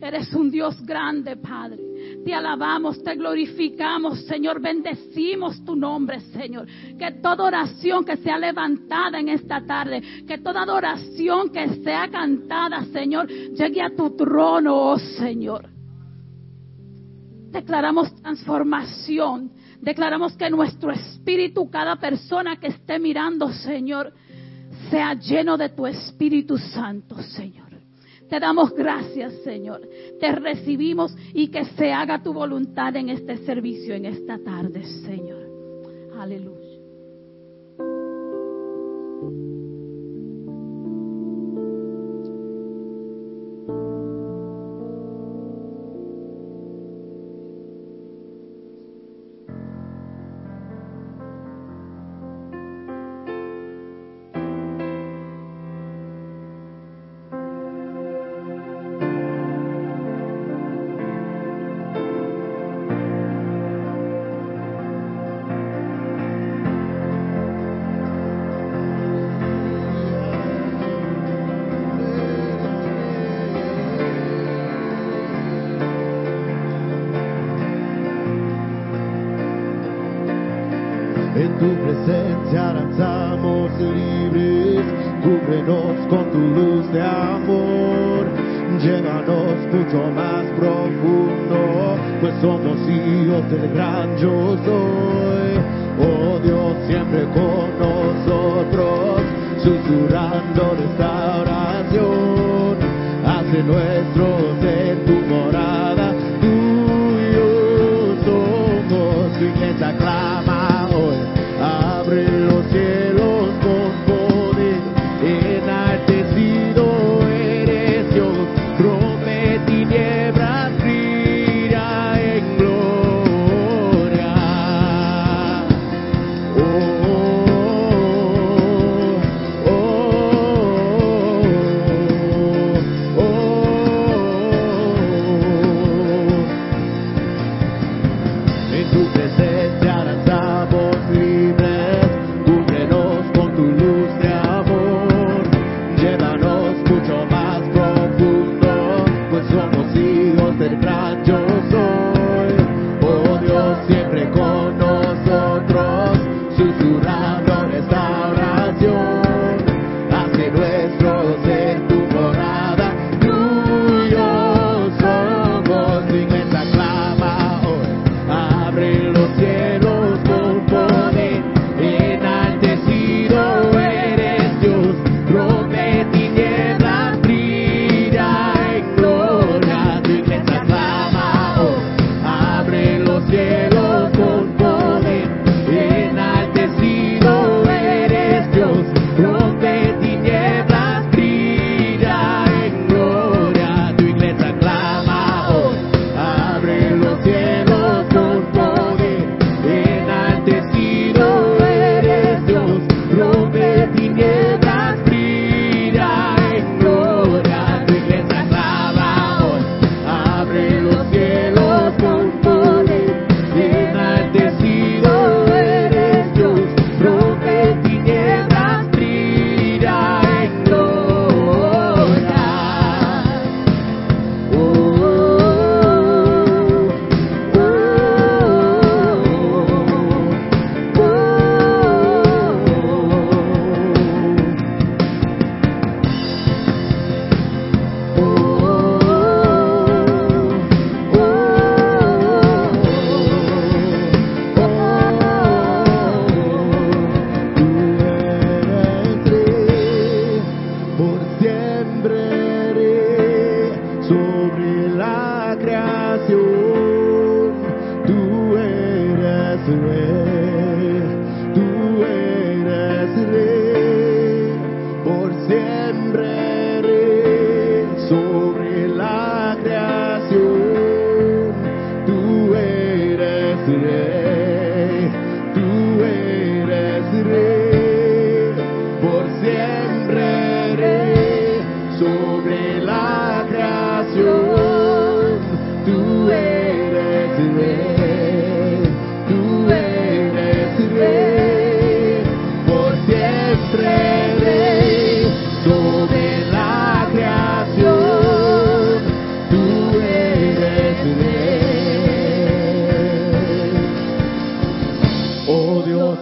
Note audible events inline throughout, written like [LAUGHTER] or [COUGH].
Eres un Dios grande, Padre. Te alabamos, te glorificamos, Señor. Bendecimos tu nombre, Señor. Que toda oración que sea levantada en esta tarde, que toda adoración que sea cantada, Señor, llegue a tu trono, oh Señor. Declaramos transformación. Declaramos que nuestro espíritu, cada persona que esté mirando, Señor, sea lleno de tu Espíritu Santo, Señor. Te damos gracias, Señor. Te recibimos y que se haga tu voluntad en este servicio, en esta tarde, Señor. Aleluya.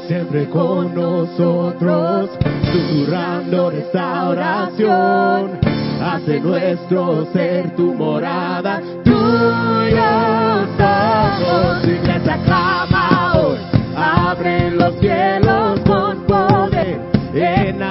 siempre con nosotros, susurrando restauración. Hace nuestro ser tu morada, tuya somos. Tu iglesia clama hoy, abre los cielos con poder. En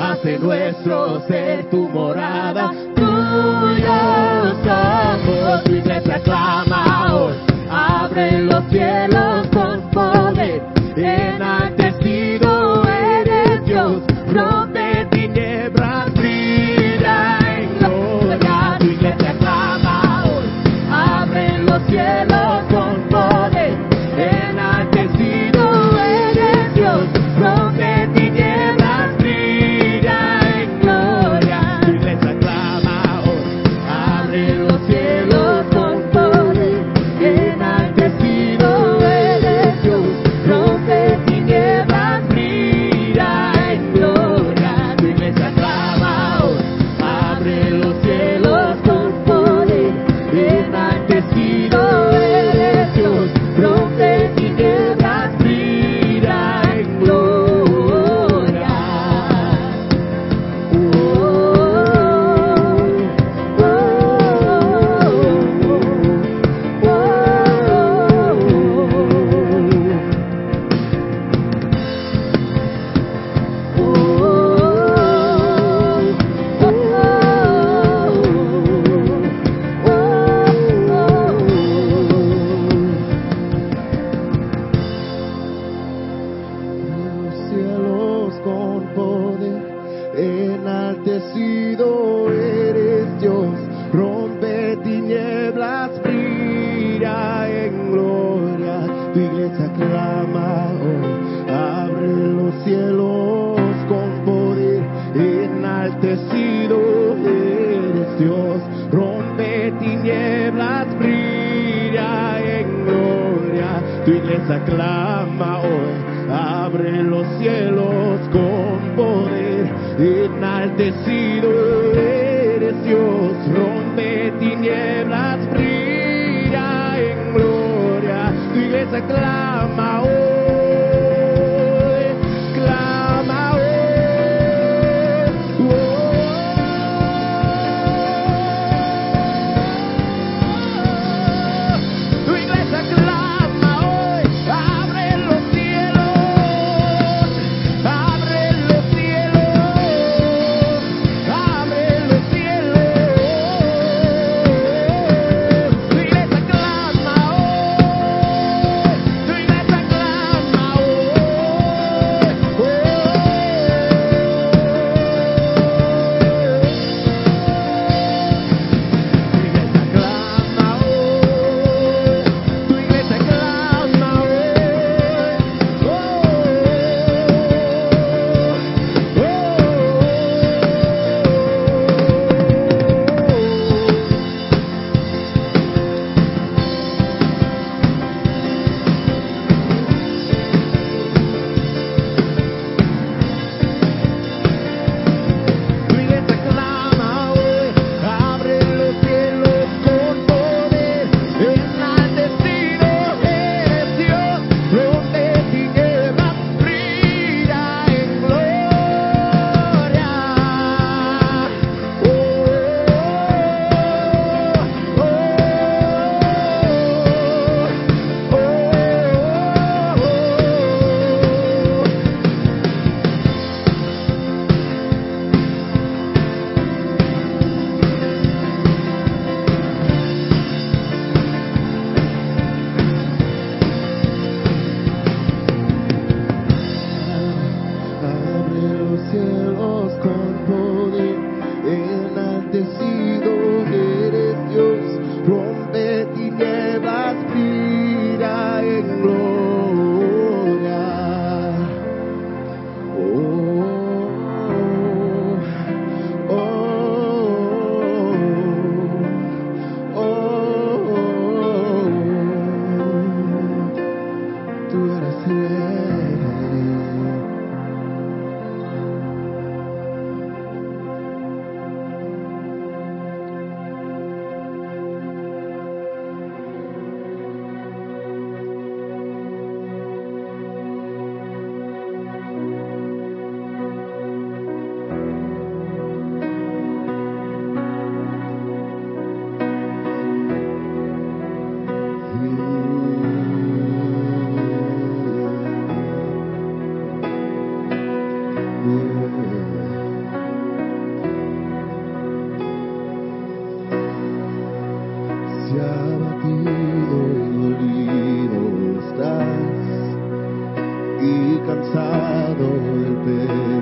hace nuestro ser tu morada, tuyos somos y te proclamamos, abre los cielos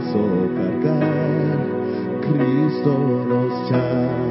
peso cargar, Cristo nos llama.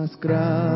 nás kráľ.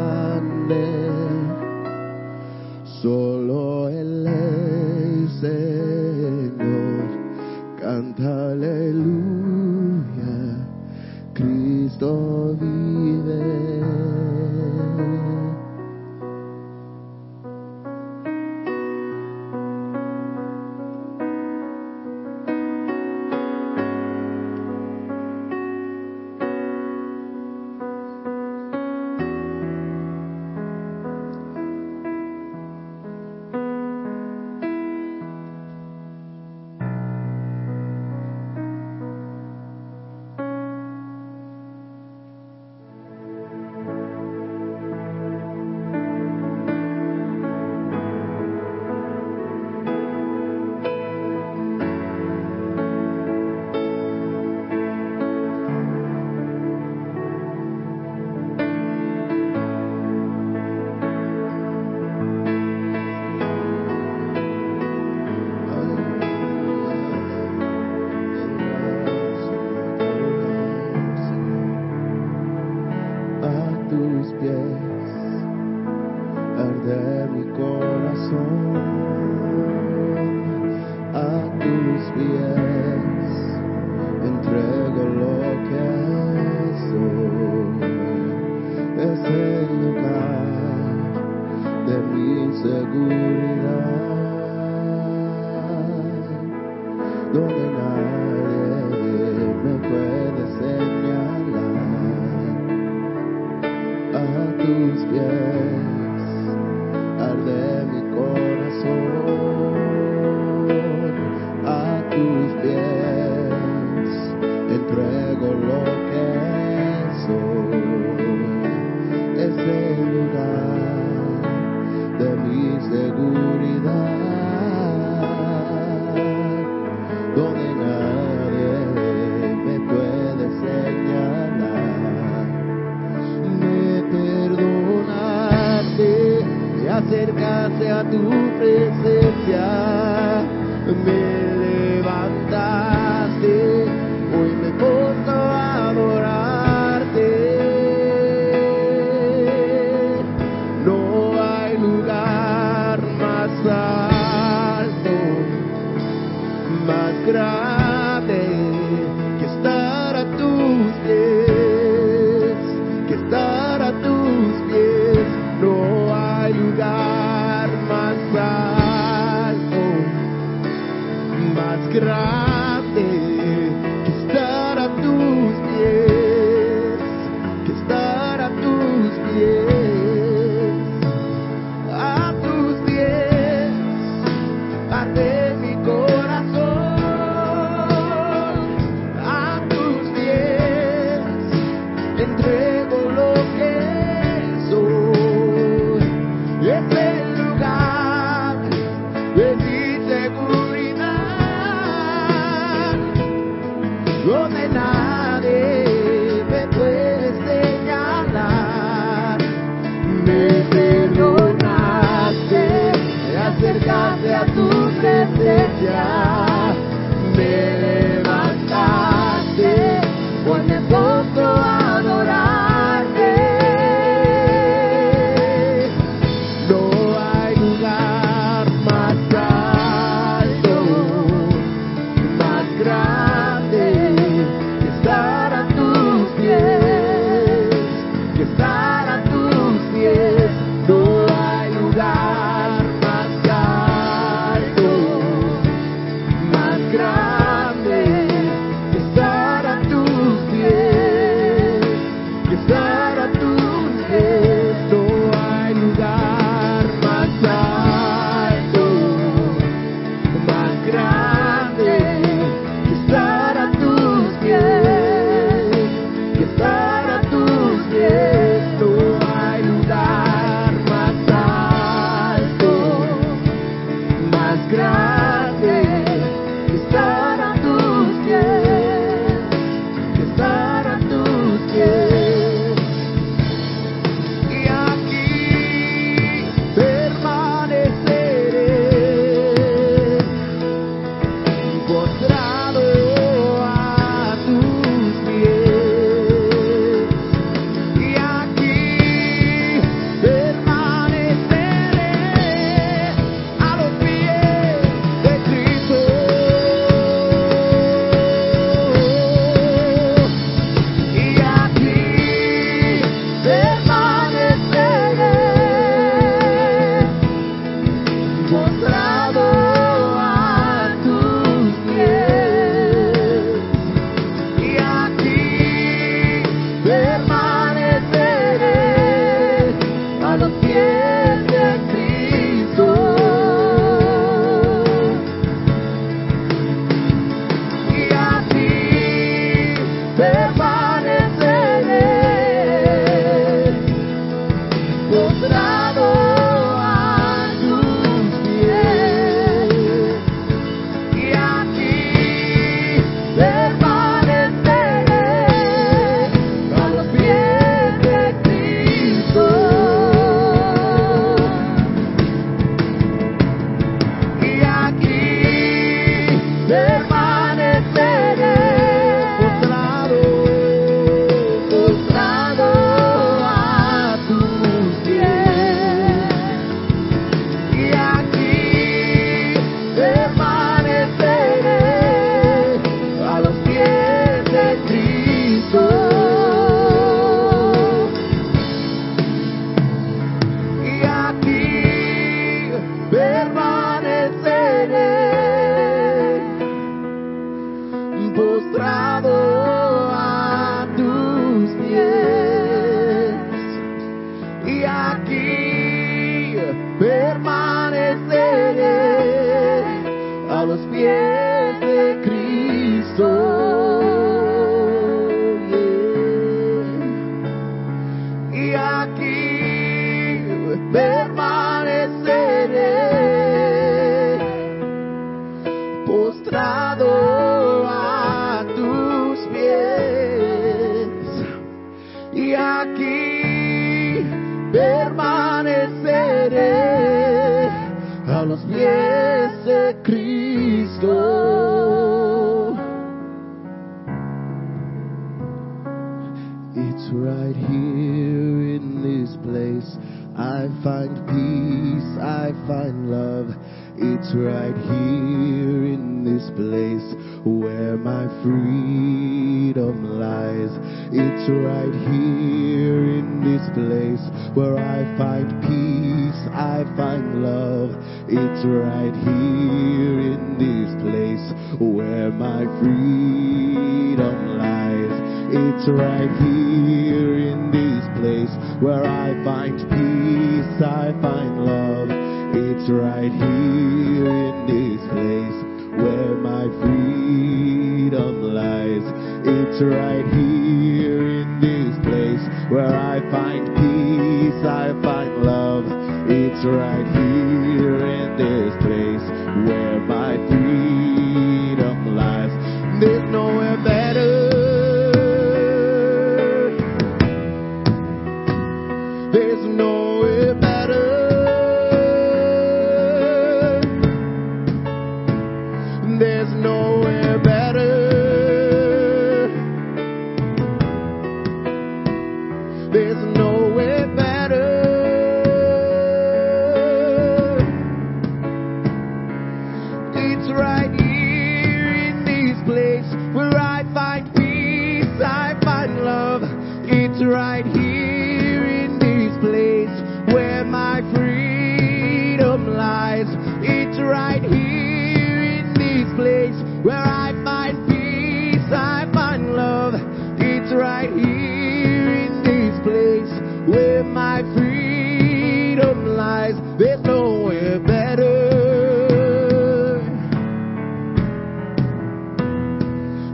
Tus pies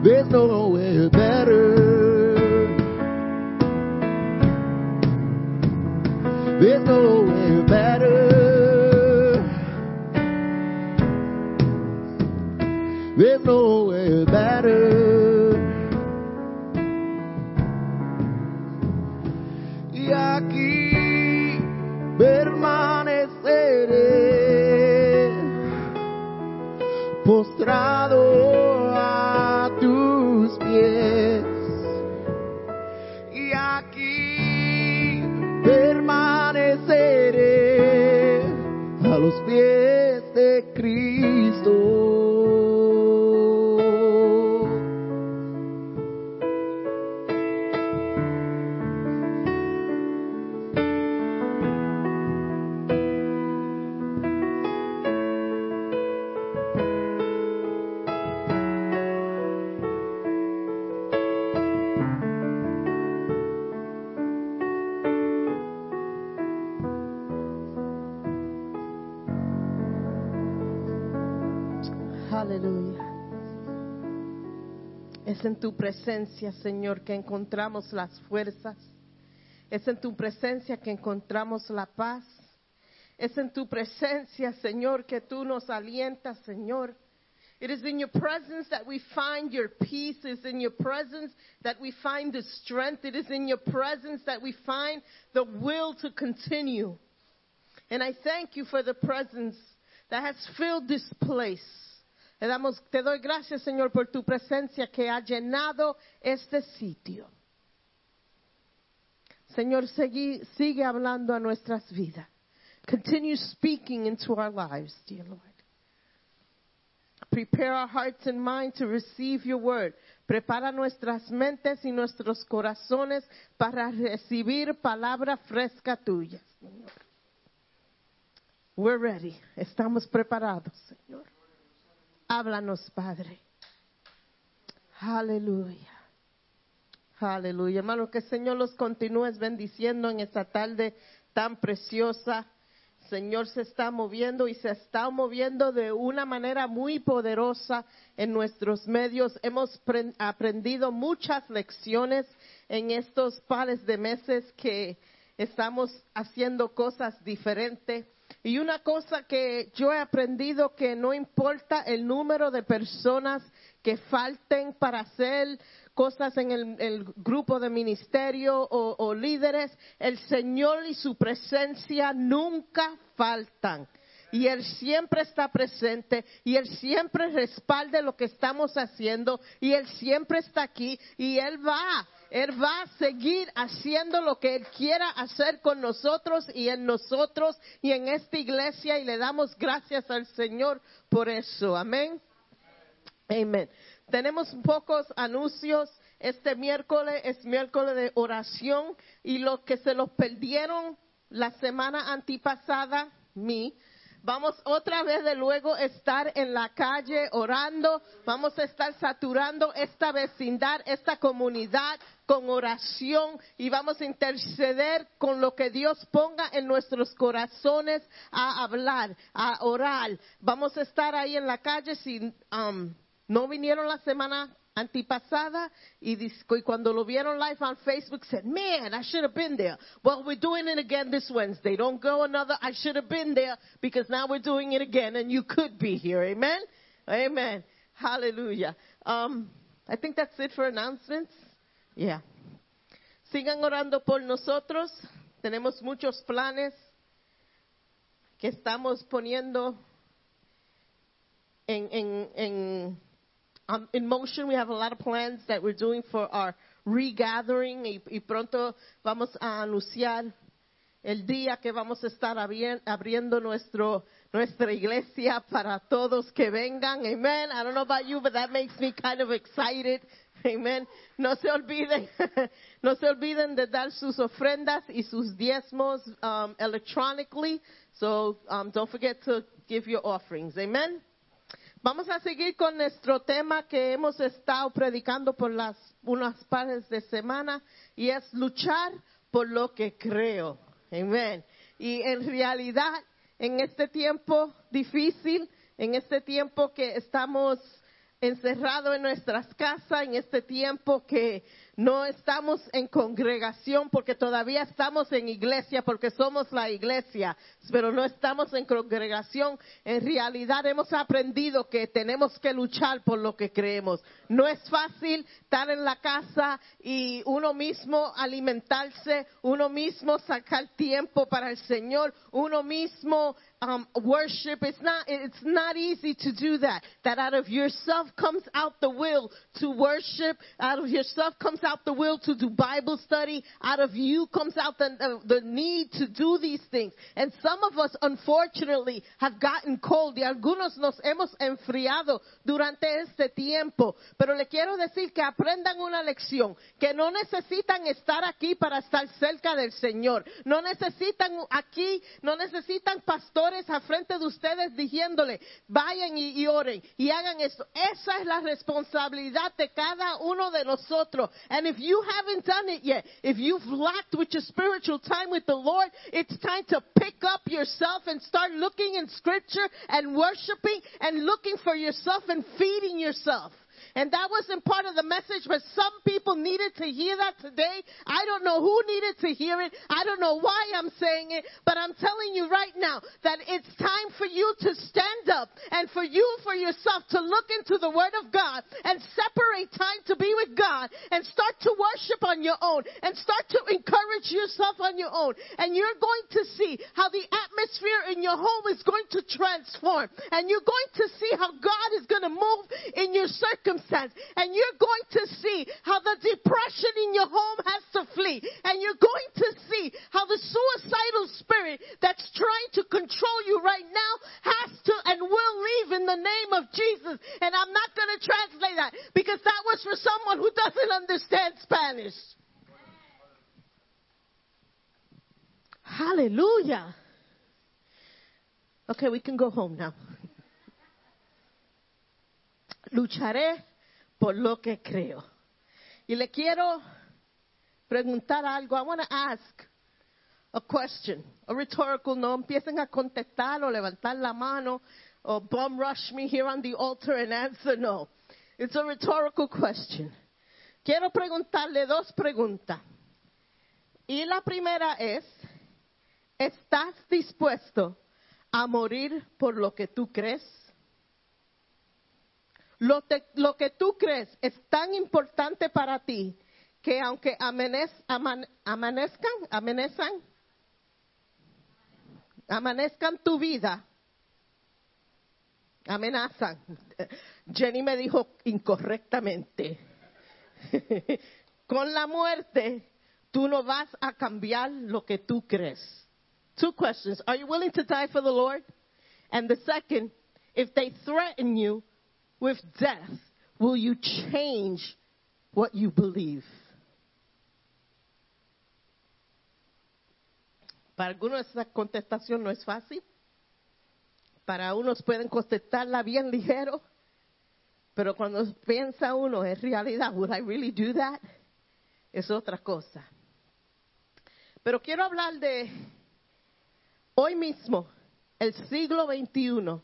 There's no nowhere better. Presencia, Señor, que encontramos las fuerzas. Es en tu presencia que encontramos la paz. Es en tu presencia, Señor, que tú nos alientas, Señor. It is in your presence that we find your peace. It is in your presence that we find the strength. It is in your presence that we find the will to continue. And I thank you for the presence that has filled this place. Te, damos, te doy gracias, Señor, por tu presencia que ha llenado este sitio. Señor, sigue hablando a nuestras vidas. Continue speaking into our lives, dear Lord. Prepare our hearts and minds to receive your word. Prepara nuestras mentes y nuestros corazones para recibir palabra fresca tuya, Señor. We're ready. Estamos preparados, Señor. Háblanos, Padre. Aleluya. Aleluya. Hermano, que el Señor los continúe bendiciendo en esta tarde tan preciosa. Señor se está moviendo y se está moviendo de una manera muy poderosa en nuestros medios. Hemos aprendido muchas lecciones en estos pares de meses que estamos haciendo cosas diferentes. Y una cosa que yo he aprendido que no importa el número de personas que falten para hacer cosas en el, grupo de ministerio o, o líderes, el Señor y su presencia nunca faltan. Y Él siempre está presente y Él siempre respalda lo que estamos haciendo y Él siempre está aquí y Él va, Él va a seguir haciendo lo que Él quiera hacer con nosotros y en nosotros y en esta iglesia y le damos gracias al Señor por eso. Amén. Amén. Tenemos pocos anuncios. Este miércoles es miércoles de oración y los que se los perdieron la semana antipasada, mí, Vamos otra vez de luego estar en la calle orando. Vamos a estar saturando esta vecindad, esta comunidad con oración y vamos a interceder con lo que Dios ponga en nuestros corazones a hablar, a orar. Vamos a estar ahí en la calle si um, no vinieron la semana antipasada y, y cuando lo vieron live on Facebook said, man, I should have been there. Well, we're doing it again this Wednesday. Don't go another, I should have been there because now we're doing it again and you could be here. Amen? Amen. Hallelujah. Um, I think that's it for announcements. Yeah. Sigan orando por nosotros. Tenemos muchos planes que estamos poniendo en, en, en um, in motion. We have a lot of plans that we're doing for our regathering y, y pronto vamos a anunciar el día que vamos a estar abriendo nuestro, nuestra iglesia para todos que vengan. Amen. I don't know about you, but that makes me kind of excited. Amen. No se olviden, [LAUGHS] no se olviden de dar sus ofrendas y sus diezmos um, electronically. So um, don't forget to give your offerings. Amen. Vamos a seguir con nuestro tema que hemos estado predicando por las unas pares de semana y es luchar por lo que creo. Amén. Y en realidad, en este tiempo difícil, en este tiempo que estamos encerrados en nuestras casas, en este tiempo que no estamos en congregación porque todavía estamos en iglesia, porque somos la iglesia, pero no estamos en congregación. En realidad hemos aprendido que tenemos que luchar por lo que creemos. No es fácil estar en la casa y uno mismo alimentarse, uno mismo sacar tiempo para el Señor, uno mismo um, worship. It's not, it's not easy to do that. That out of yourself comes out the will to worship. Out of yourself comes out the will to do Bible study. Out of you comes out the, the, need to do these things. And some of us, unfortunately, have gotten cold y algunos nos hemos enfriado durante este tiempo. Pero le quiero decir que aprendan una lección, que no necesitan estar aquí para estar cerca del Señor. No necesitan aquí, no necesitan pastores pastores a frente de ustedes diciéndole, vayan y, y oren y hagan esto. Esa es la responsabilidad de cada uno de nosotros. And if you haven't done it yet, if you've lacked with your spiritual time with the Lord, it's time to pick up yourself and start looking in scripture and worshiping and looking for yourself and feeding yourself. And that wasn't part of the message, but some people needed to hear that today. I don't know who needed to hear it. I don't know why I'm saying it, but I'm telling you right now that it's time for you to stand up and for you, for yourself, to look into the Word of God and separate time to be with God and start to worship on your own and start to encourage yourself on your own. And you're going to see how the atmosphere in your home is going to transform. And you're going to see how God is going to move in your And you're going to see how the depression in your home has to flee. And you're going to see how the suicidal spirit that's trying to control you right now has to and will leave in the name of Jesus. And I'm not going to translate that because that was for someone who doesn't understand Spanish. Hallelujah. Okay, we can go home now. [LAUGHS] Lucharé por lo que creo. Y le quiero preguntar algo. I want to ask a question, a rhetorical. No empiecen a contestar o levantar la mano or bum rush me here on the altar and answer no. It's a rhetorical question. Quiero preguntarle dos preguntas. Y la primera es, ¿estás dispuesto a morir por lo que tú crees? Lo, te- lo que tú crees es tan importante para ti que aunque amanez- aman- amanezcan, amanezcan, amanezcan tu vida, amenazan. Jenny me dijo incorrectamente. Con la muerte, tú no vas a cambiar lo que tú crees. Two questions. Are you willing to die for the Lord? And the second, if they threaten you with death, will you change what you believe? Para algunos esa contestación no es fácil. Para unos pueden contestarla bien ligero. Pero cuando piensa uno, en realidad, would I really do that? Es otra cosa. Pero quiero hablar de hoy mismo, el siglo XXI,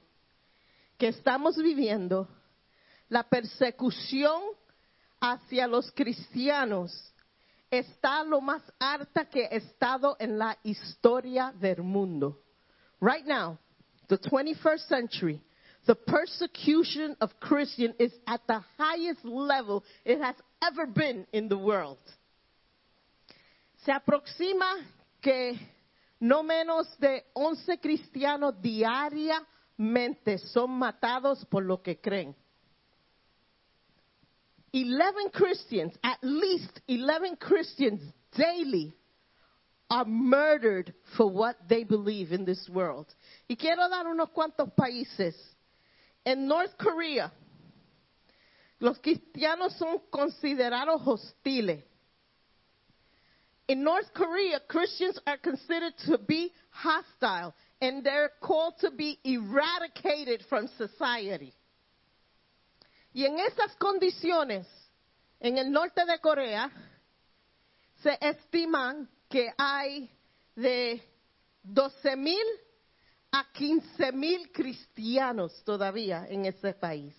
que estamos viviendo, la persecución hacia los cristianos está lo más alta que ha estado en la historia del mundo. Right now, the 21st century, the persecution of Christian is at the highest level it has ever been in the world. Se aproxima que no menos de 11 cristianos diariamente son matados por lo que creen. 11 Christians, at least 11 Christians daily are murdered for what they believe in this world. Y quiero dar unos cuantos países. En North Korea, los cristianos son considerados hostiles. In North Korea, Christians are considered to be hostile and they're called to be eradicated from society. Y en esas condiciones, en el norte de Corea, se estiman que hay de 12 mil a 15 mil cristianos todavía en ese país.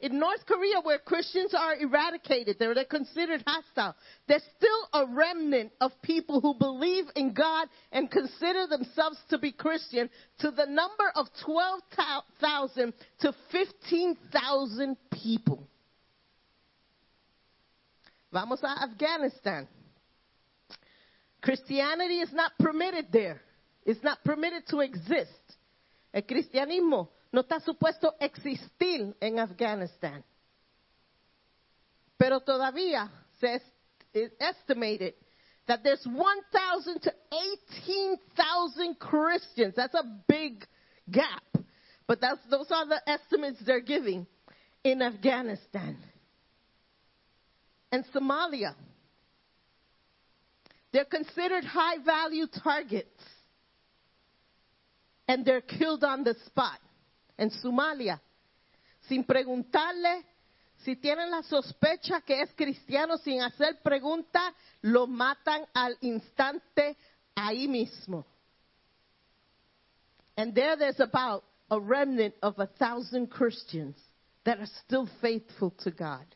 In North Korea, where Christians are eradicated, they're, they're considered hostile, there's still a remnant of people who believe in God and consider themselves to be Christian to the number of 12,000 to 15,000 people. Vamos a Afghanistan. Christianity is not permitted there. It's not permitted to exist. El cristianismo no está supuesto existir en Afganistán. Pero todavía se es- estimated that there's 1,000 to 18,000 Christians. That's a big gap. But that's, those are the estimates they're giving in Afghanistan. And Somalia. They're considered high value targets. and they're killed on the spot. En Somalia, sin preguntarle si tienen la sospecha que es cristiano, sin hacer pregunta, lo matan al instante ahí mismo. And there there's about a remnant of a thousand Christians that are still faithful to God.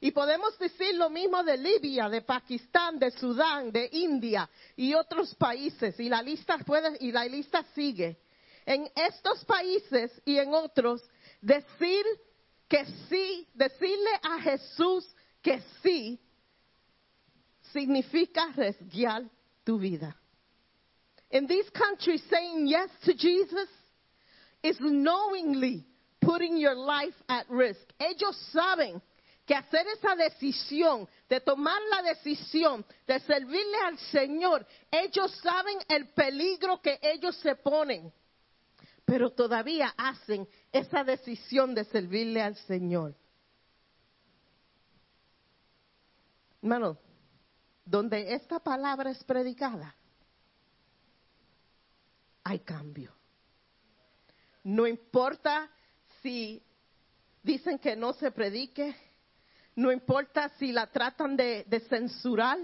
Y podemos decir lo mismo de Libia, de Pakistán, de Sudán, de India y otros países. Y la lista puede, y la lista sigue. En estos países y en otros, decir que sí, decirle a Jesús que sí, significa arriesgar tu vida. In these countries, saying yes to Jesus is knowingly putting your life at risk. Ellos saben que hacer esa decisión, de tomar la decisión de servirle al Señor, ellos saben el peligro que ellos se ponen, pero todavía hacen esa decisión de servirle al Señor. Hermano, donde esta palabra es predicada, hay cambio. No importa si dicen que no se predique, no importa si la tratan de, de, censurar,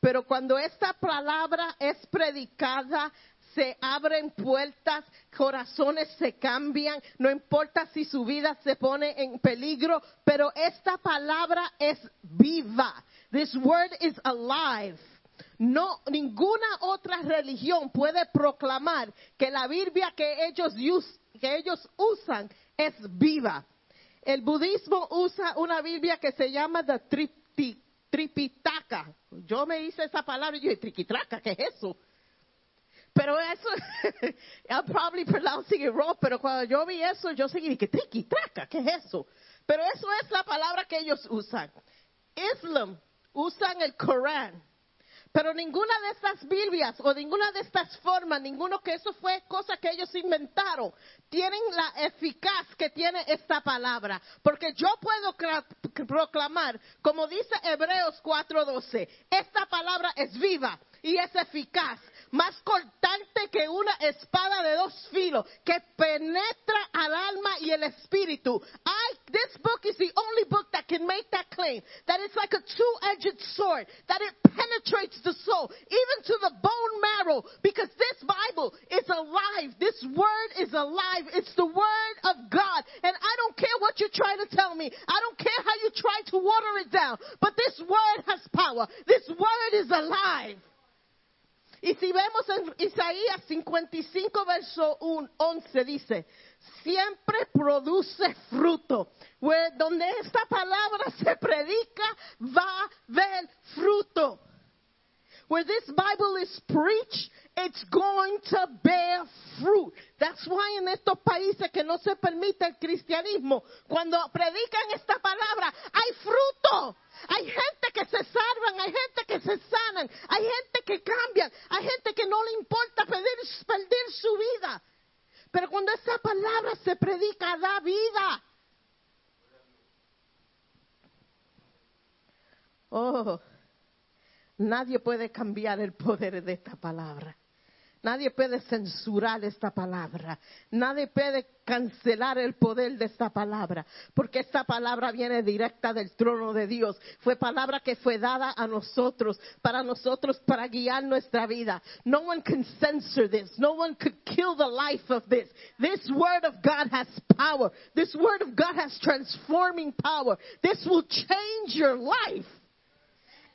pero cuando esta palabra es predicada, se abren puertas, corazones se cambian, no importa si su vida se pone en peligro, pero esta palabra es viva. This word is alive. No, ninguna otra religión puede proclamar que la Biblia que ellos, que ellos usan es viva. El budismo usa una Biblia que se llama the Tripitaka. Yo me hice esa palabra y yo dije, triquitraca, ¿qué es eso? Pero eso, [LAUGHS] I'm probably pronouncing it wrong, pero cuando yo vi eso, yo seguí, que triquitraca, ¿qué es eso? Pero eso es la palabra que ellos usan. Islam usan el Corán. Pero ninguna de estas Biblias o ninguna de estas formas, ninguno que eso fue cosa que ellos inventaron, tienen la eficaz que tiene esta palabra. Porque yo puedo proclamar, como dice Hebreos 4:12, esta palabra es viva y es eficaz, más cortante que una espada de dos filos, que penetra al alma y el espíritu. I, this book is the only book that can make that claim, that it's like a two-edged sword, that it penetrates the soul, even to the bone marrow, because this Bible is alive. This word is alive. It's the word of God. And I don't care what you're trying to tell me. I don't care how you try to water it down. But this word has power. This word is alive. Y si vemos en Isaías 55, verso 11, dice, siempre produce fruto. Where, donde esta palabra se predica, va a haber fruto. Where this Bible is preached, it's going to bear fruit. That's why en estos países que no se permite el cristianismo, cuando predican esta palabra, hay fruto. Hay gente que se salvan, hay gente que se sanan, hay gente que cambian, hay gente que no le importa perder, su vida. Pero cuando esa palabra se predica, da vida. Oh, nadie puede cambiar el poder de esta palabra. Nadie puede censurar esta palabra. Nadie puede cancelar el poder de esta palabra. Porque esta palabra viene directa del trono de Dios. Fue palabra que fue dada a nosotros, para nosotros, para guiar nuestra vida. No one can censor this. No one could kill the life of this. This word of God has power. This word of God has transforming power. This will change your life.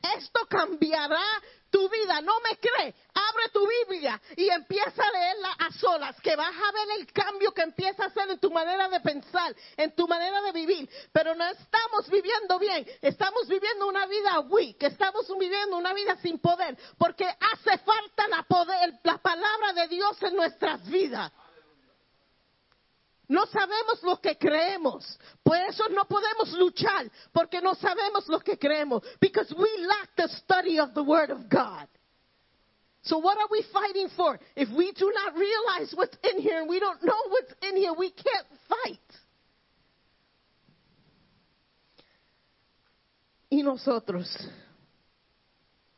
Esto cambiará tu vida. ¿No me cree? Abre tu Biblia y empieza a leerla a solas, que vas a ver el cambio que empieza a hacer en tu manera de pensar, en tu manera de vivir. Pero no estamos viviendo bien, estamos viviendo una vida weak, estamos viviendo una vida sin poder, porque hace falta la, poder, la palabra de Dios en nuestras vidas. No sabemos lo que creemos. Por eso no podemos luchar, porque no sabemos lo que creemos. Because we lack the study of the Word of God. So what are we fighting for? If we do not realize what's in here and we don't know what's in here, we can't fight. Y nosotros,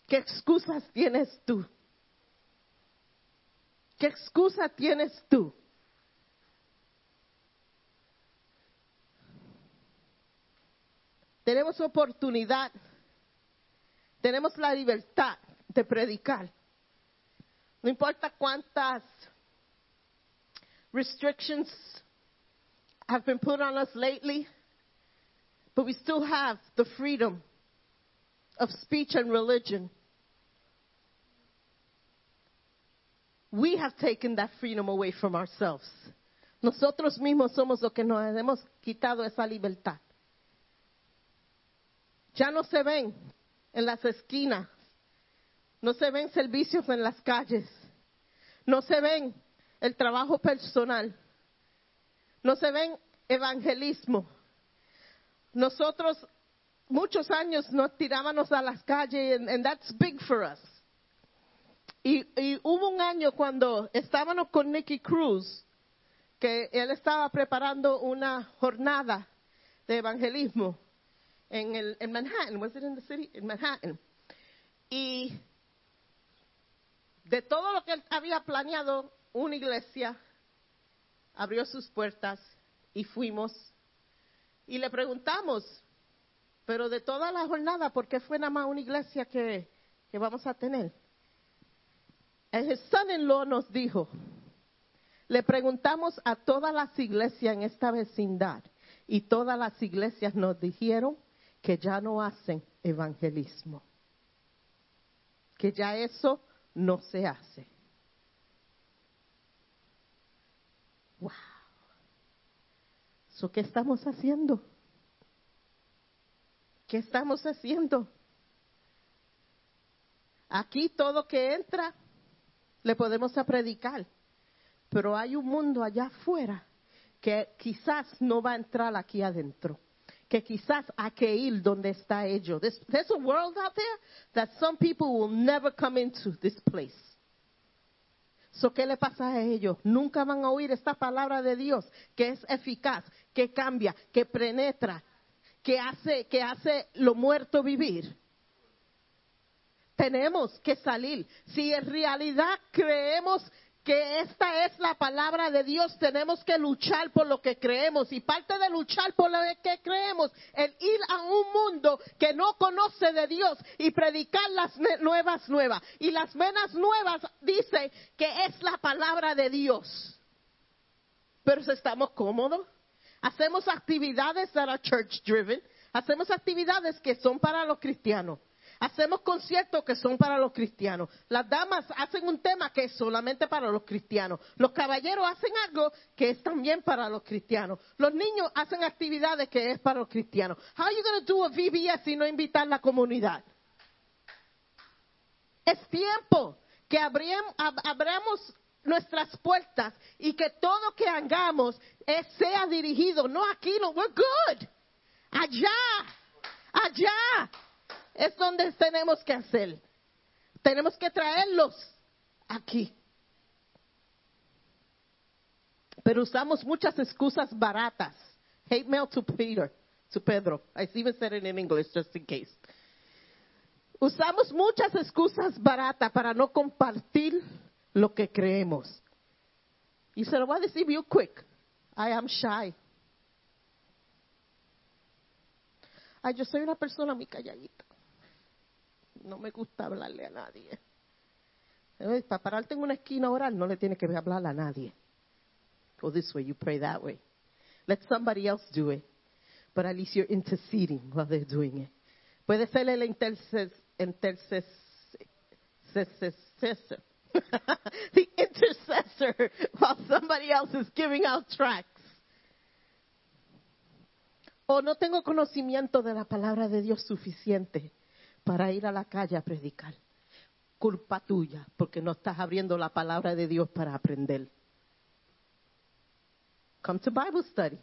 ¿qué excusas tienes tú? ¿Qué excusa tienes tú? Tenemos oportunidad, tenemos la libertad de predicar. No importa cuántas restrictions have been put on us lately, but we still have the freedom of speech and religion. We have taken that freedom away from ourselves. Nosotros mismos somos los que nos hemos quitado esa libertad. Ya no se ven en las esquinas, no se ven servicios en las calles, no se ven el trabajo personal, no se ven evangelismo. Nosotros muchos años nos tirábamos a las calles and, and that's big for us. Y, y hubo un año cuando estábamos con Nicky Cruz, que él estaba preparando una jornada de evangelismo en, el, en Manhattan, was it in the city? En Manhattan. Y de todo lo que él había planeado, una iglesia abrió sus puertas y fuimos. Y le preguntamos, pero de toda la jornada, ¿por qué fue nada más una iglesia que, que vamos a tener? El son-in-law nos dijo, le preguntamos a todas las iglesias en esta vecindad y todas las iglesias nos dijeron que ya no hacen evangelismo, que ya eso no se hace. Wow. So, ¿Qué estamos haciendo? ¿Qué estamos haciendo? Aquí todo que entra le podemos a predicar, pero hay un mundo allá afuera que quizás no va a entrar aquí adentro, que quizás hay que ir donde está ellos. There's, a world out there that some people will never come into this place. So, ¿Qué le pasa a ellos? Nunca van a oír esta palabra de Dios que es eficaz, que cambia, que penetra, que hace, que hace lo muerto vivir. Tenemos que salir. Si en realidad creemos que esta es la palabra de Dios, tenemos que luchar por lo que creemos. Y parte de luchar por lo que creemos es ir a un mundo que no conoce de Dios y predicar las nuevas nuevas. Y las buenas nuevas dice que es la palabra de Dios. Pero si estamos cómodos, hacemos actividades that are church driven, hacemos actividades que son para los cristianos. Hacemos conciertos que son para los cristianos. Las damas hacen un tema que es solamente para los cristianos. Los caballeros hacen algo que es también para los cristianos. Los niños hacen actividades que es para los cristianos. How are you going to do a VBS y no invitar la comunidad? Es tiempo que abramos nuestras puertas y que todo que hagamos sea dirigido, no aquí, no, we're good. Allá, allá es donde tenemos que hacer. Tenemos que traerlos aquí. Pero usamos muchas excusas baratas. Hate mail to Peter, to Pedro. I even said it in English just in case. Usamos muchas excusas baratas para no compartir lo que creemos. Y se lo voy a decir real quick. I am shy. Ay, yo soy una persona muy calladita. No me gusta hablarle a nadie. Para pararte en una esquina a orar no le tienes que hablar a nadie. Go this way, you pray that way. Let somebody else do it. But at least you're interceding while they're doing it. Puede ser el interces, interces, intercessor. [LAUGHS] the intercessor while somebody else is giving out tracts. O no tengo conocimiento de la palabra de Dios suficiente para ir a la calle a predicar. Culpa tuya, porque no estás abriendo la palabra de Dios para aprender. Come to Bible study.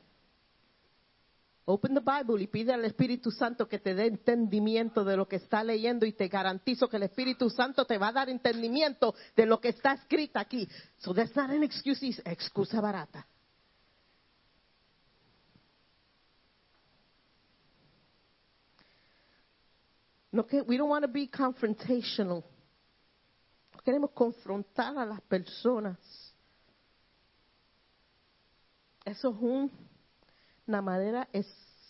Open the Bible y pide al Espíritu Santo que te dé entendimiento de lo que está leyendo y te garantizo que el Espíritu Santo te va a dar entendimiento de lo que está escrito aquí. So that's not an excuse, excusa barata. No que we don't want to be confrontational. Ok, queremos confrontar a las personas. Eso es un- una manera es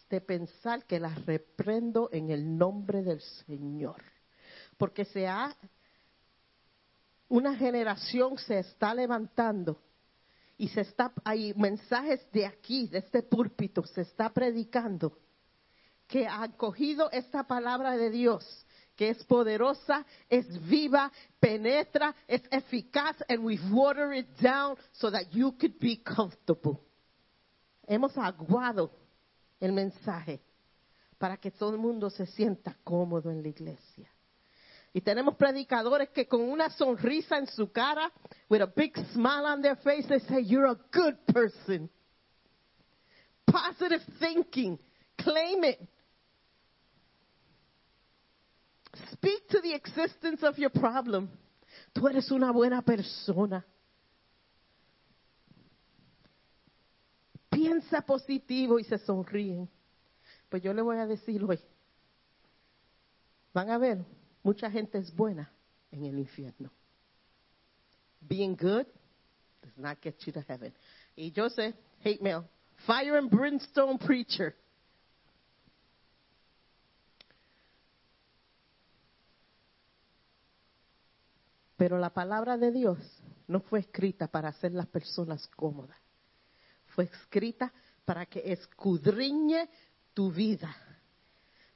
de pensar que las reprendo en el nombre del Señor. Porque se ha, una generación se está levantando y se está, hay mensajes de aquí, de este púlpito, se está predicando que han cogido esta palabra de Dios, que es poderosa, es viva, penetra, es eficaz, and we've watered it down so that you could be comfortable. Hemos aguado el mensaje para que todo el mundo se sienta cómodo en la iglesia. Y tenemos predicadores que con una sonrisa en su cara, with a big smile on their face, they say, You're a good person. Positive thinking. Claim it. Speak to the existence of your problem. Tú eres una buena persona. Piensa positivo y se sonríen. Pues yo le voy a decir hoy, van a ver, mucha gente es buena en el infierno. Being good does not get you to heaven. Y yo sé, hate mail, fire and brimstone preacher. Pero la palabra de Dios no fue escrita para hacer las personas cómodas. Fue escrita para que escudriñe tu vida.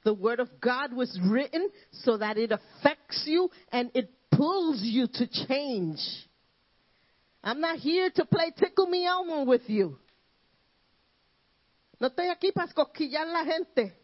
The word of God was written so that it affects you and it pulls you to change. I'm not here to play tickle me Elmo with you. No estoy aquí para cosquillar la gente.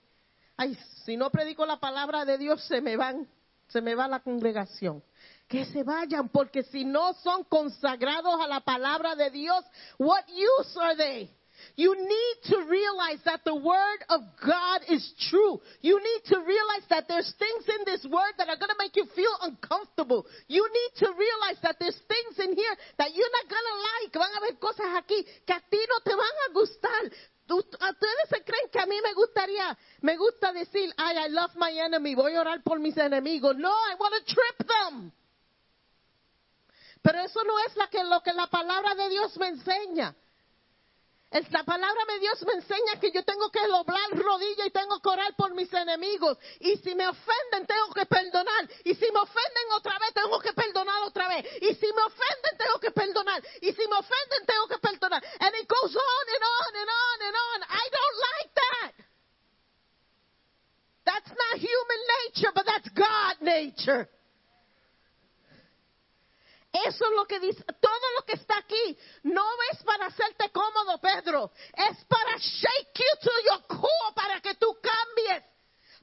Ay, si no predico la palabra de Dios, se me van, se me va la congregación. Que se vayan, porque si no son consagrados a la palabra de Dios, what use are they? You need to realize that the word of God is true. You need to realize that there's things in this word that are going to make you feel uncomfortable. You need to realize that there's things in here that you're not going to like. Van a haber cosas aquí que a ti no te van a gustar. Ustedes se creen que a mí me gustaría, me gusta decir, ay, I love my enemy, voy a orar por mis enemigos. No, I want to trip them. Pero eso no es la que, lo que la palabra de Dios me enseña. La palabra de Dios me enseña que yo tengo que doblar rodilla y tengo que orar por mis enemigos. Y si me ofenden, tengo que perdonar. Y si me ofenden otra vez, tengo que perdonar otra vez. Y si me ofenden, tengo que perdonar. Y si me ofenden, tengo que perdonar. And it goes on and on and on and on. I don't like that. That's not human nature, but that's God nature. Eso es lo que dice, todo lo que está aquí no es para hacerte cómodo, Pedro. Es para shake you to your core, para que tú cambies.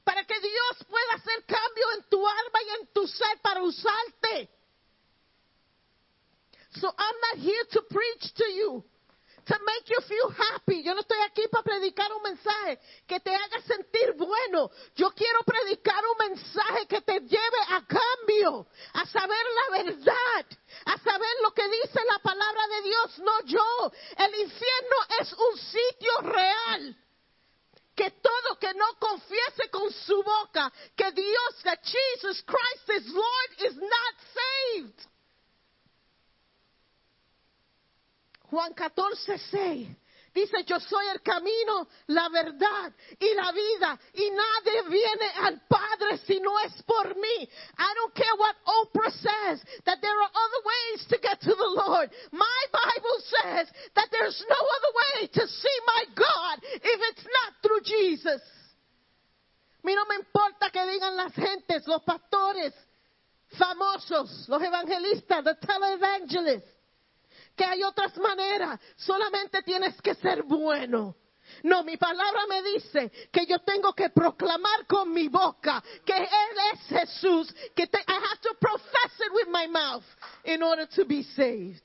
Para que Dios pueda hacer cambio en tu alma y en tu ser para usarte. So I'm not here to preach to you. To make you feel happy. Yo no estoy aquí para predicar un mensaje que te haga sentir bueno. Yo quiero predicar un mensaje que te lleve a cambio, a saber la verdad, a saber lo que dice la palabra de Dios, no yo. El infierno es un sitio real que todo que no confiese con su boca que Dios, that Jesus Christ is Lord, is not saved. Juan 14, 6. Dice, yo soy el camino, la verdad y la vida. Y nadie viene al Padre si no es por mí. I don't care what Oprah says, that there are other ways to get to the Lord. My Bible says that there's no other way to see my God if it's not through Jesus. A mí no me importa que digan las gentes, los pastores famosos, los evangelistas, the televangelists que hay otras maneras, solamente tienes que ser bueno. No, mi palabra me dice que yo tengo que proclamar con mi boca que Él es Jesús, que te- I have to profess it with my mouth in order to be saved.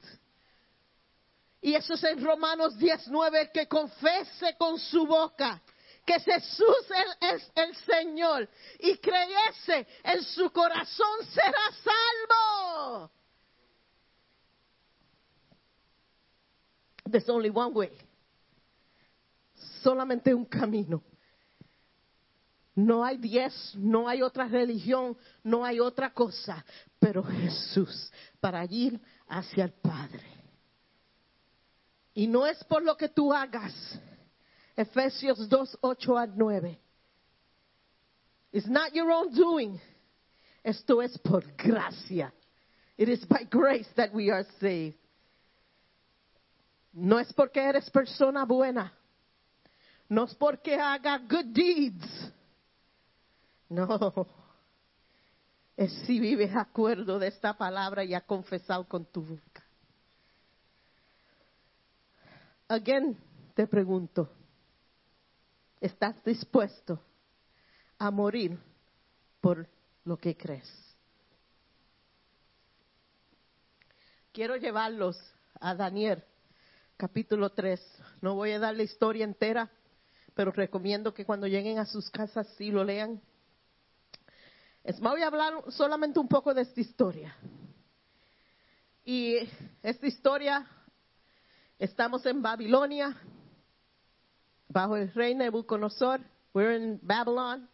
Y eso es en Romanos 19, que confese con su boca que Jesús es- el Señor y creyese en su corazón será salvo. There's only one way. Solamente un camino. No hay diez, no hay otra religión, no hay otra cosa, pero Jesús para ir hacia el Padre. Y no es por lo que tú hagas. Efesios 2, 8 al 9. It's not your own doing. Esto es por gracia. It is by grace that we are saved. No es porque eres persona buena. No es porque haga good deeds. No. Es si vives acuerdo de esta palabra y ha confesado con tu boca. Again, te pregunto, ¿estás dispuesto a morir por lo que crees? Quiero llevarlos a Daniel, capítulo 3. No voy a dar la historia entera, pero recomiendo que cuando lleguen a sus casas sí lo lean. Es más, voy a hablar solamente un poco de esta historia. Y esta historia, estamos en Babilonia, bajo el rey Nebuchadnezzar. We're in Babylon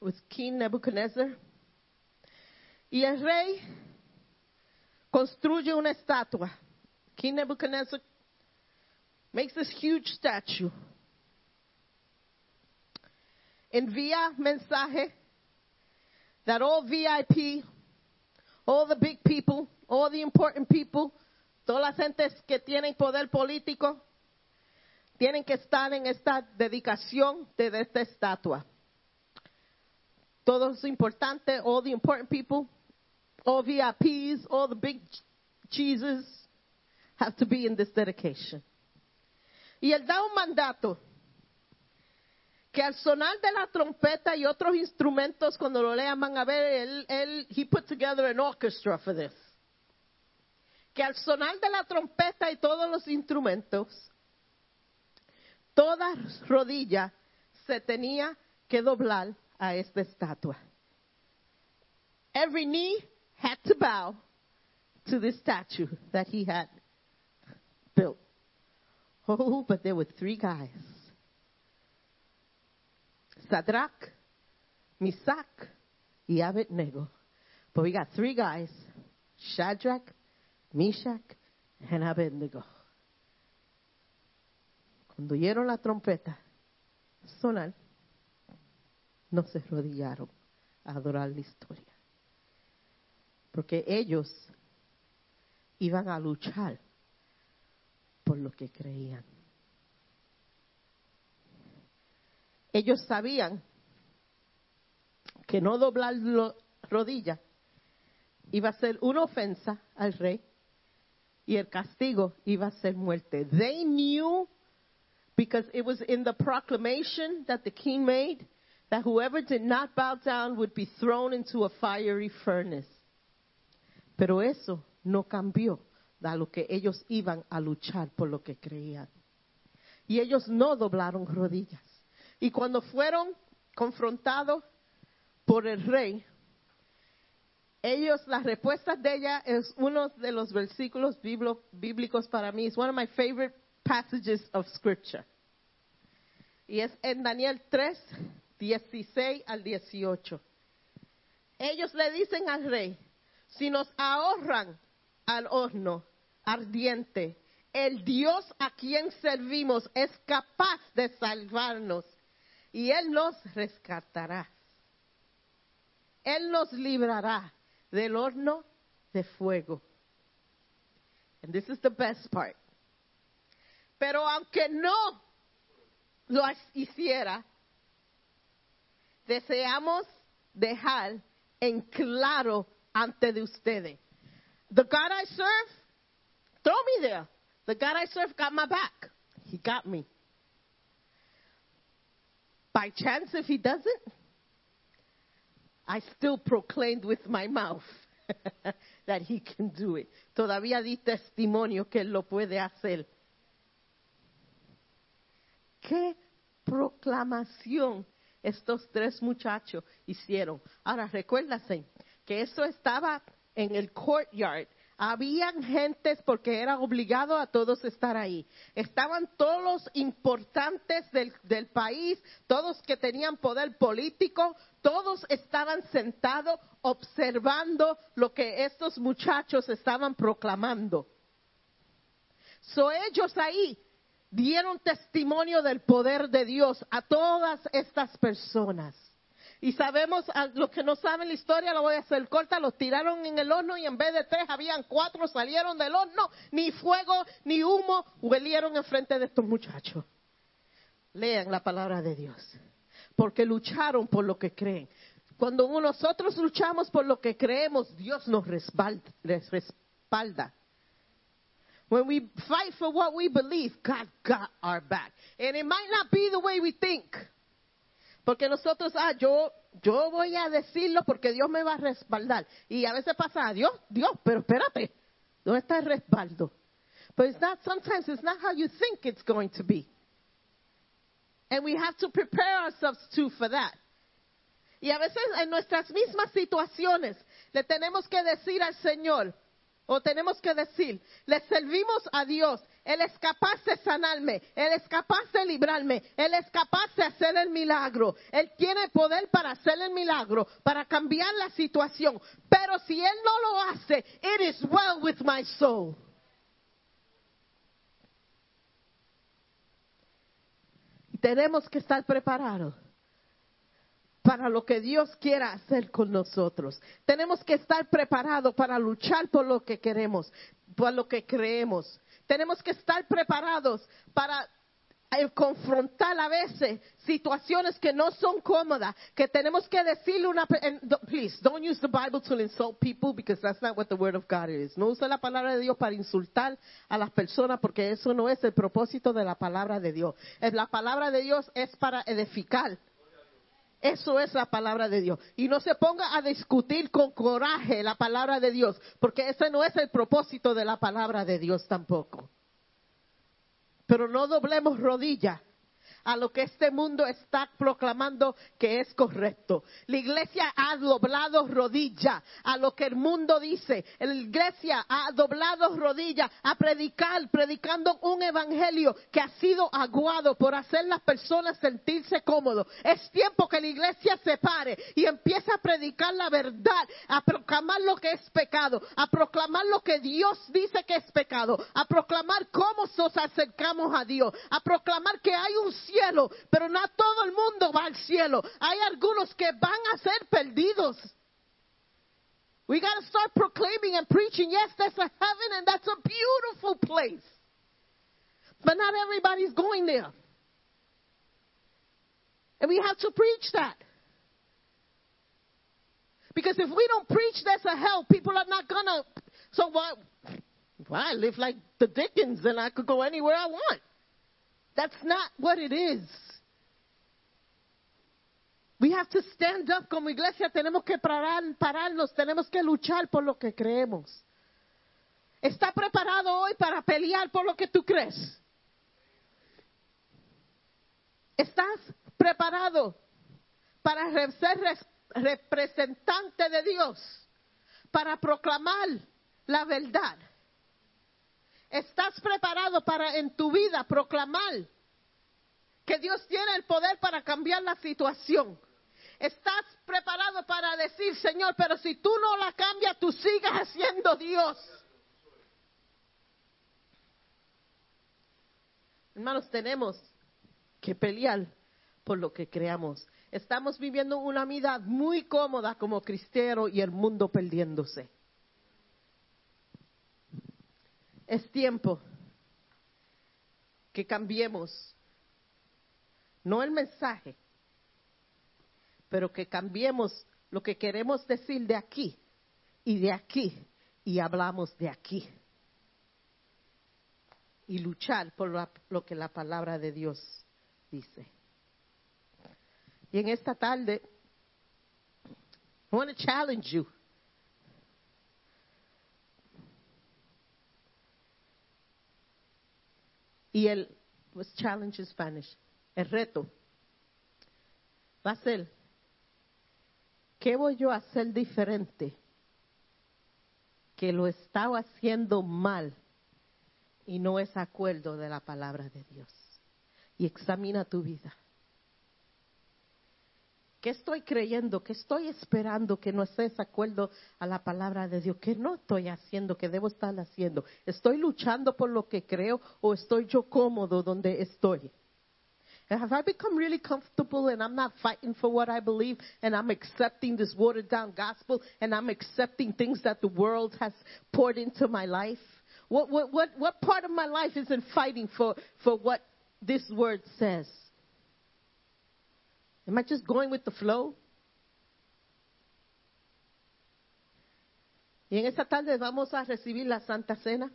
with King Nebuchadnezzar. Y el rey construye una estatua. King Nebuchadnezzar makes this huge statue. Envía mensaje that all VIP, all the big people, all the important people, todas las gentes que tienen poder político, tienen que estar en esta dedicación de esta estatua. Todos importantes, all the important people, all VIPs, all the big cheeses have to be in this dedication. Y él da un mandato que al sonar de la trompeta y otros instrumentos, cuando lo lean van a ver, él, él, he put together an orchestra for this. Que al sonar de la trompeta y todos los instrumentos, toda rodilla se tenía que doblar a esta estatua. Every knee had to bow to this statue that he had built. Oh, but there were three guys Sadrach, Misach, y Abednego. But we got three guys Shadrach, Meshach, and Abednego. Cuando oyeron la trompeta sonar, no se rodillaron a adorar la historia. Porque ellos iban a luchar por lo que creían. Ellos sabían que no doblar lo- rodilla iba a ser una ofensa al rey y el castigo iba a ser muerte. They knew because it was in the proclamation that the king made that whoever did not bow down would be thrown into a fiery furnace. Pero eso no cambió a lo que ellos iban a luchar por lo que creían. Y ellos no doblaron rodillas. Y cuando fueron confrontados por el rey, ellos, las respuestas de ella es uno de los versículos bíblicos para mí. Es one of my favorite passages of scripture. Y es en Daniel 3, 16 al 18. Ellos le dicen al rey, si nos ahorran al horno ardiente, el Dios a quien servimos es capaz de salvarnos y Él nos rescatará. Él nos librará del horno de fuego. And this is the best part. Pero aunque no lo hiciera, deseamos dejar en claro ante de ustedes. The God I serve, throw me there. The God I serve got my back. He got me. By chance, if he doesn't, I still proclaimed with my mouth [LAUGHS] that he can do it. Todavía di testimonio que él lo puede hacer. ¿Qué proclamación estos tres muchachos hicieron? Ahora recuérdense que eso estaba en el courtyard, Habían gentes porque era obligado a todos estar ahí. Estaban todos los importantes del, del país, todos que tenían poder político, todos estaban sentados observando lo que estos muchachos estaban proclamando. So ellos ahí dieron testimonio del poder de Dios a todas estas personas. Y sabemos, a los que no saben la historia, lo voy a hacer corta, los tiraron en el horno y en vez de tres habían cuatro, salieron del horno, ni fuego, ni humo, huelieron enfrente de estos muchachos. Lean la palabra de Dios, porque lucharon por lo que creen. Cuando nosotros luchamos por lo que creemos, Dios nos respalda. When we fight for what we believe, God got our back. And it might not be the way we think. Porque nosotros, ah, yo, yo voy a decirlo porque Dios me va a respaldar. Y a veces pasa, ah, Dios, Dios, pero espérate, ¿dónde está el respaldo? But it's not, sometimes it's not how you think it's going to be. And we have to prepare ourselves too for that. Y a veces en nuestras mismas situaciones le tenemos que decir al Señor, o tenemos que decir, le servimos a Dios, Él es capaz de sanarme, Él es capaz de librarme, Él es capaz de hacer el milagro, Él tiene poder para hacer el milagro, para cambiar la situación. Pero si Él no lo hace, it is well with my soul. Tenemos que estar preparados para lo que Dios quiera hacer con nosotros. Tenemos que estar preparados para luchar por lo que queremos, por lo que creemos. Tenemos que estar preparados para eh, confrontar a veces situaciones que no son cómodas, que tenemos que decirle una, please, don't use the Bible to insult people because that's not what the word of God is. No use la palabra de Dios para insultar a las personas porque eso no es el propósito de la palabra de Dios. La palabra de Dios es para edificar. Eso es la palabra de Dios. Y no se ponga a discutir con coraje la palabra de Dios, porque ese no es el propósito de la palabra de Dios tampoco. Pero no doblemos rodilla a lo que este mundo está proclamando que es correcto. La iglesia ha doblado rodilla a lo que el mundo dice. La iglesia ha doblado rodilla a predicar, predicando un evangelio que ha sido aguado por hacer las personas sentirse cómodos. Es tiempo que la iglesia se pare y empiece a predicar la verdad, a proclamar lo que es pecado, a proclamar lo que Dios dice que es pecado, a proclamar cómo nos acercamos a Dios, a proclamar que hay un cielo, pero no todo el mundo va al cielo. Hay algunos que van a ser perdidos. We got to start proclaiming and preaching. Yes, there's a heaven and that's a beautiful place. But not everybody's going there. And we have to preach that. Because if we don't preach there's a hell, people are not gonna. So why? I live like the Dickens and I could go anywhere I want. That's not what it is. We have to stand up como iglesia, tenemos que parar, pararnos, tenemos que luchar por lo que creemos. ¿Está preparado hoy para pelear por lo que tú crees? ¿Estás preparado para ser res- representante de Dios? Para proclamar la verdad. ¿Estás preparado para en tu vida proclamar que Dios tiene el poder para cambiar la situación? ¿Estás preparado para decir, Señor, pero si tú no la cambias, tú sigas siendo Dios? Hermanos, tenemos que pelear por lo que creamos. Estamos viviendo una vida muy cómoda como cristiano y el mundo perdiéndose. Es tiempo que cambiemos, no el mensaje, pero que cambiemos lo que queremos decir de aquí y de aquí y hablamos de aquí. Y luchar por la- lo que la palabra de Dios dice. Y en esta tarde, I want to challenge you. Y el was challenge Spanish. El reto va a ser ¿qué voy yo a hacer diferente que lo estaba haciendo mal y no es acuerdo de la palabra de Dios. Y examina tu vida. ¿Qué estoy creyendo? ¿Qué estoy esperando que no acuerdo a la palabra de Dios? ¿Qué no estoy haciendo? ¿Qué debo estar haciendo? ¿Estoy luchando por lo que creo o estoy yo cómodo donde estoy? Have I become really comfortable and I'm not fighting for what I believe and I'm accepting this watered down gospel and I'm accepting things that the world has poured into my life? What, what, what, what part of my life isn't fighting for, for what this word says? Am I just going with the flow? Y en esta tarde vamos a recibir la Santa Cena.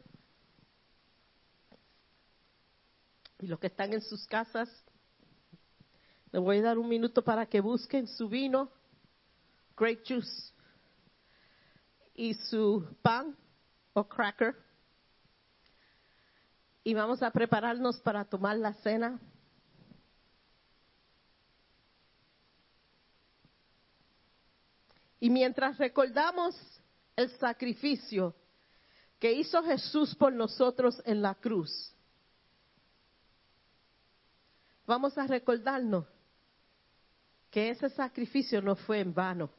Y los que están en sus casas, le voy a dar un minuto para que busquen su vino, grape juice, y su pan o cracker. Y vamos a prepararnos para tomar la cena. Y mientras recordamos el sacrificio que hizo Jesús por nosotros en la cruz, vamos a recordarnos que ese sacrificio no fue en vano.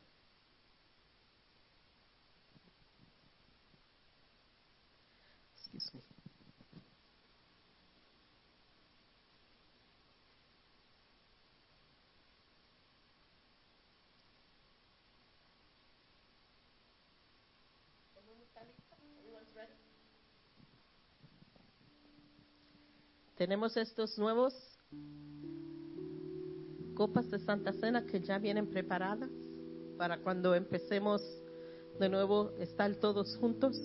Excuse me. Tenemos estos nuevos copas de Santa Cena que ya vienen preparadas para cuando empecemos de nuevo estar todos juntos.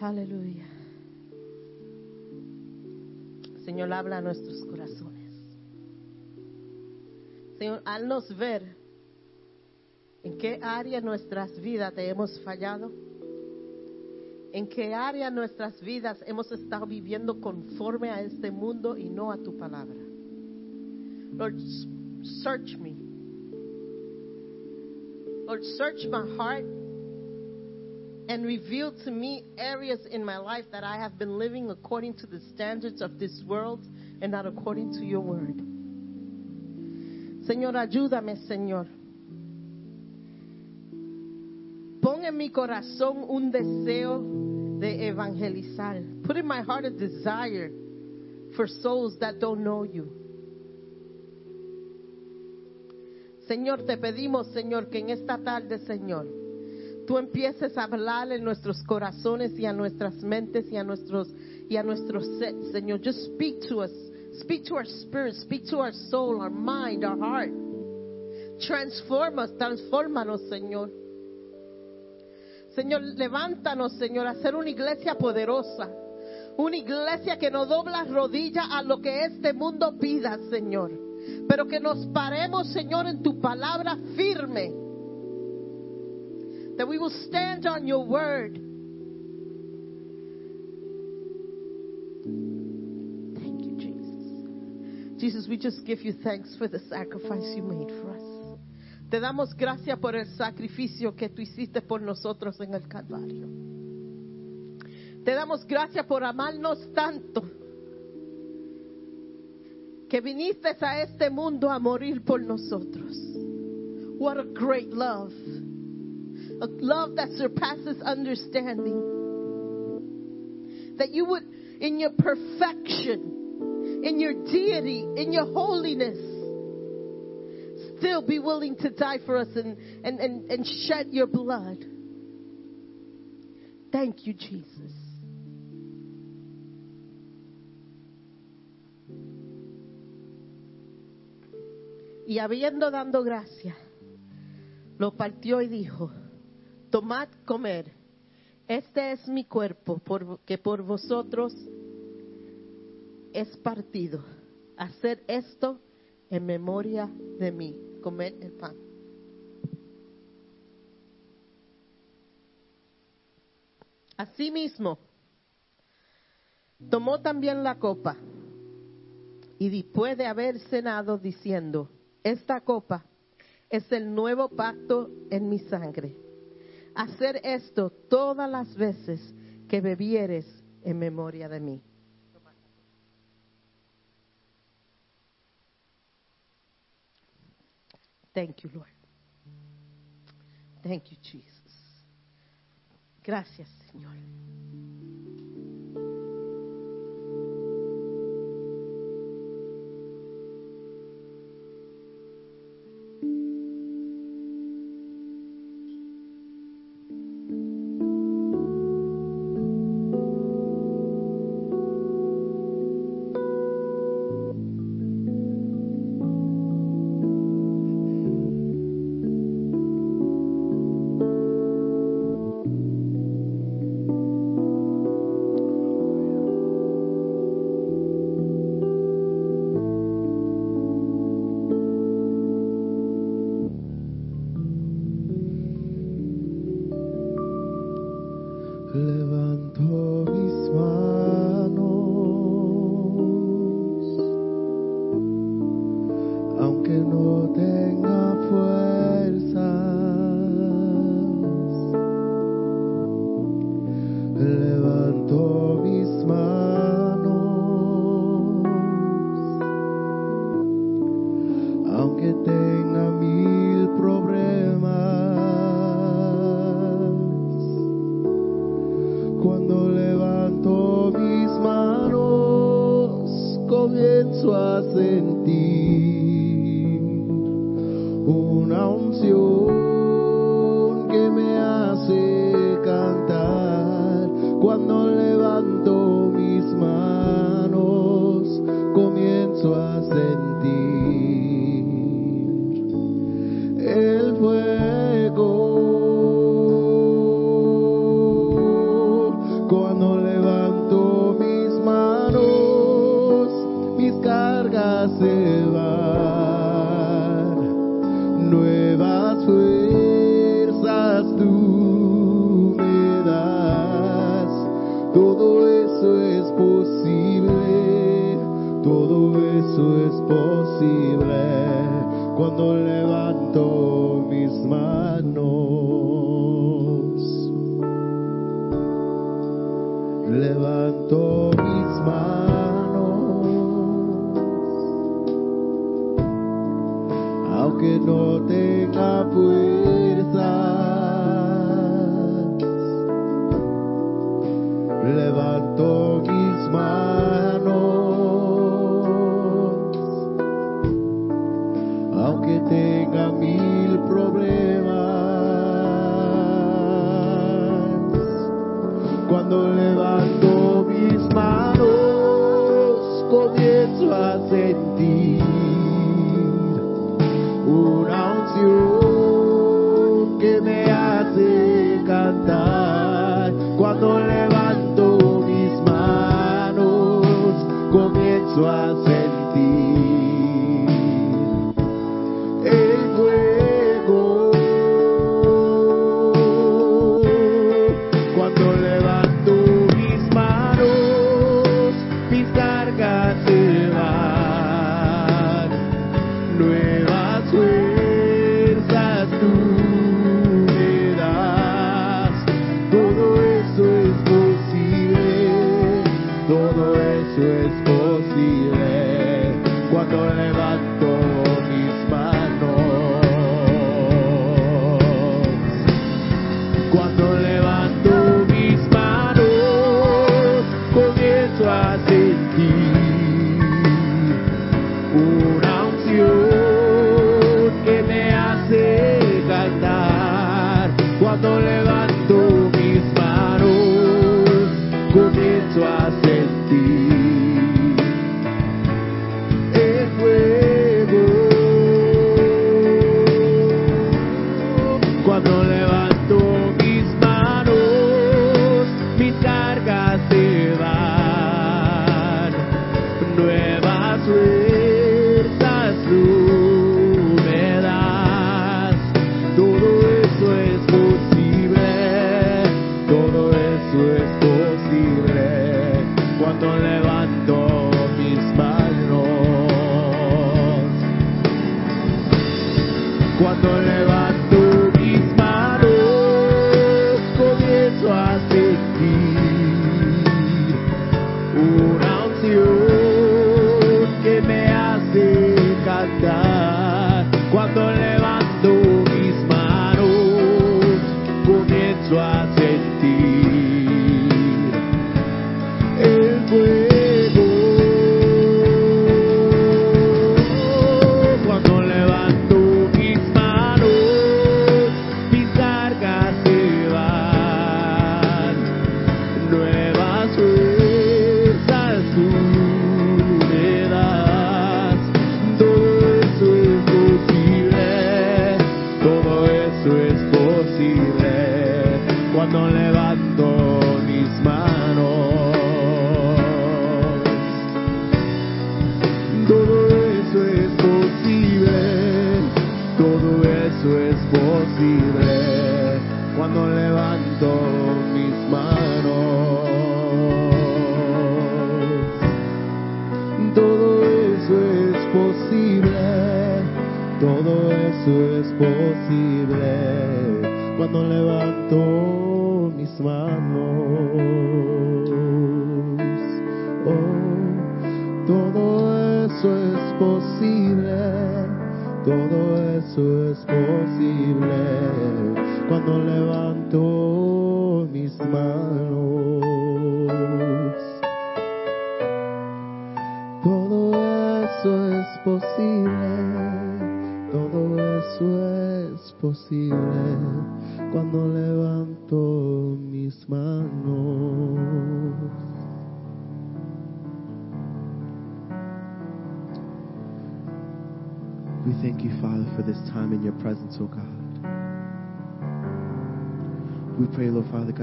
Aleluya. Señor, habla a nuestros corazones. Señor, haznos ver en qué área de nuestras vidas te hemos fallado. En qué área nuestras vidas hemos estado viviendo conforme a este mundo y no a tu palabra. Lord, search me. Lord, search my heart and reveal to me areas in my life that I have been living according to the standards of this world and not according to your word. Señor, ayúdame, Señor. Pon en mi corazón un deseo de evangelizar. Put in my heart a desire for souls that don't know you. Señor, te pedimos, Señor, que en esta tarde, Señor, tú empieces a hablar en nuestros corazones y a nuestras mentes y a nuestros y a nuestros se- Señor. Just speak to us. Speak to our spirit, speak to our soul, our mind, our heart. Transform us, transfórmanos, Señor. Señor, levántanos, Señor, a ser una iglesia poderosa. Una iglesia que no dobla rodilla a lo que este mundo pida, Señor. Pero que nos paremos, Señor, en tu palabra firme. That we will stand on your word. Thank you, Jesus. Jesus, we just give you thanks for the sacrifice you made for us. Te damos gracias por el sacrificio que tú hiciste por nosotros en el Calvario. Te damos gracias por amarnos tanto que viniste a este mundo a morir por nosotros. What a great love. A love that surpasses understanding. That you would, in your perfection, in your deity, in your holiness, still be willing to die for us and, and, and, and shed your blood. Thank you, Jesus. Y habiendo dado gracia, lo partió y dijo, tomad, comer, este es mi cuerpo por- que por vosotros es partido. Hacer esto en memoria de mí. Comer el pan. Asimismo, tomó también la copa y después de haber cenado diciendo, esta copa es el nuevo pacto en mi sangre. hacer esto todas las veces que bebieres en memoria de mí. Thank you, Lord. Thank you, Jesus. Gracias, Señor.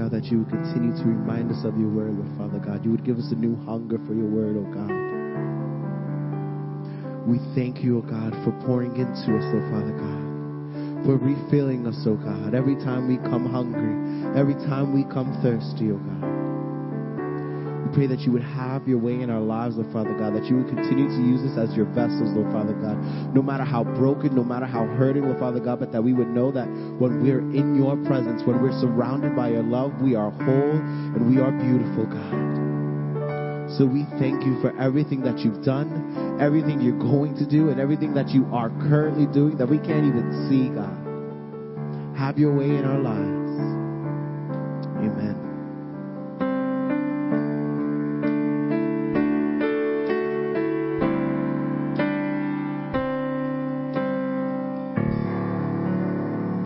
God, that you would continue to remind us of your word, Lord Father God. You would give us a new hunger for your word, oh God. We thank you, oh God, for pouring into us, oh Father God. For refilling us, oh God, every time we come hungry, every time we come thirsty, oh God. We pray that you would have your way in our lives, Lord Father God, that you would continue to use us as your vessels, Lord Father God. No matter how broken, no matter how hurting, Lord Father God, but that we would know that when we're in your presence, when we're surrounded by your love, we are whole and we are beautiful, God. So we thank you for everything that you've done, everything you're going to do, and everything that you are currently doing that we can't even see, God. Have your way in our lives.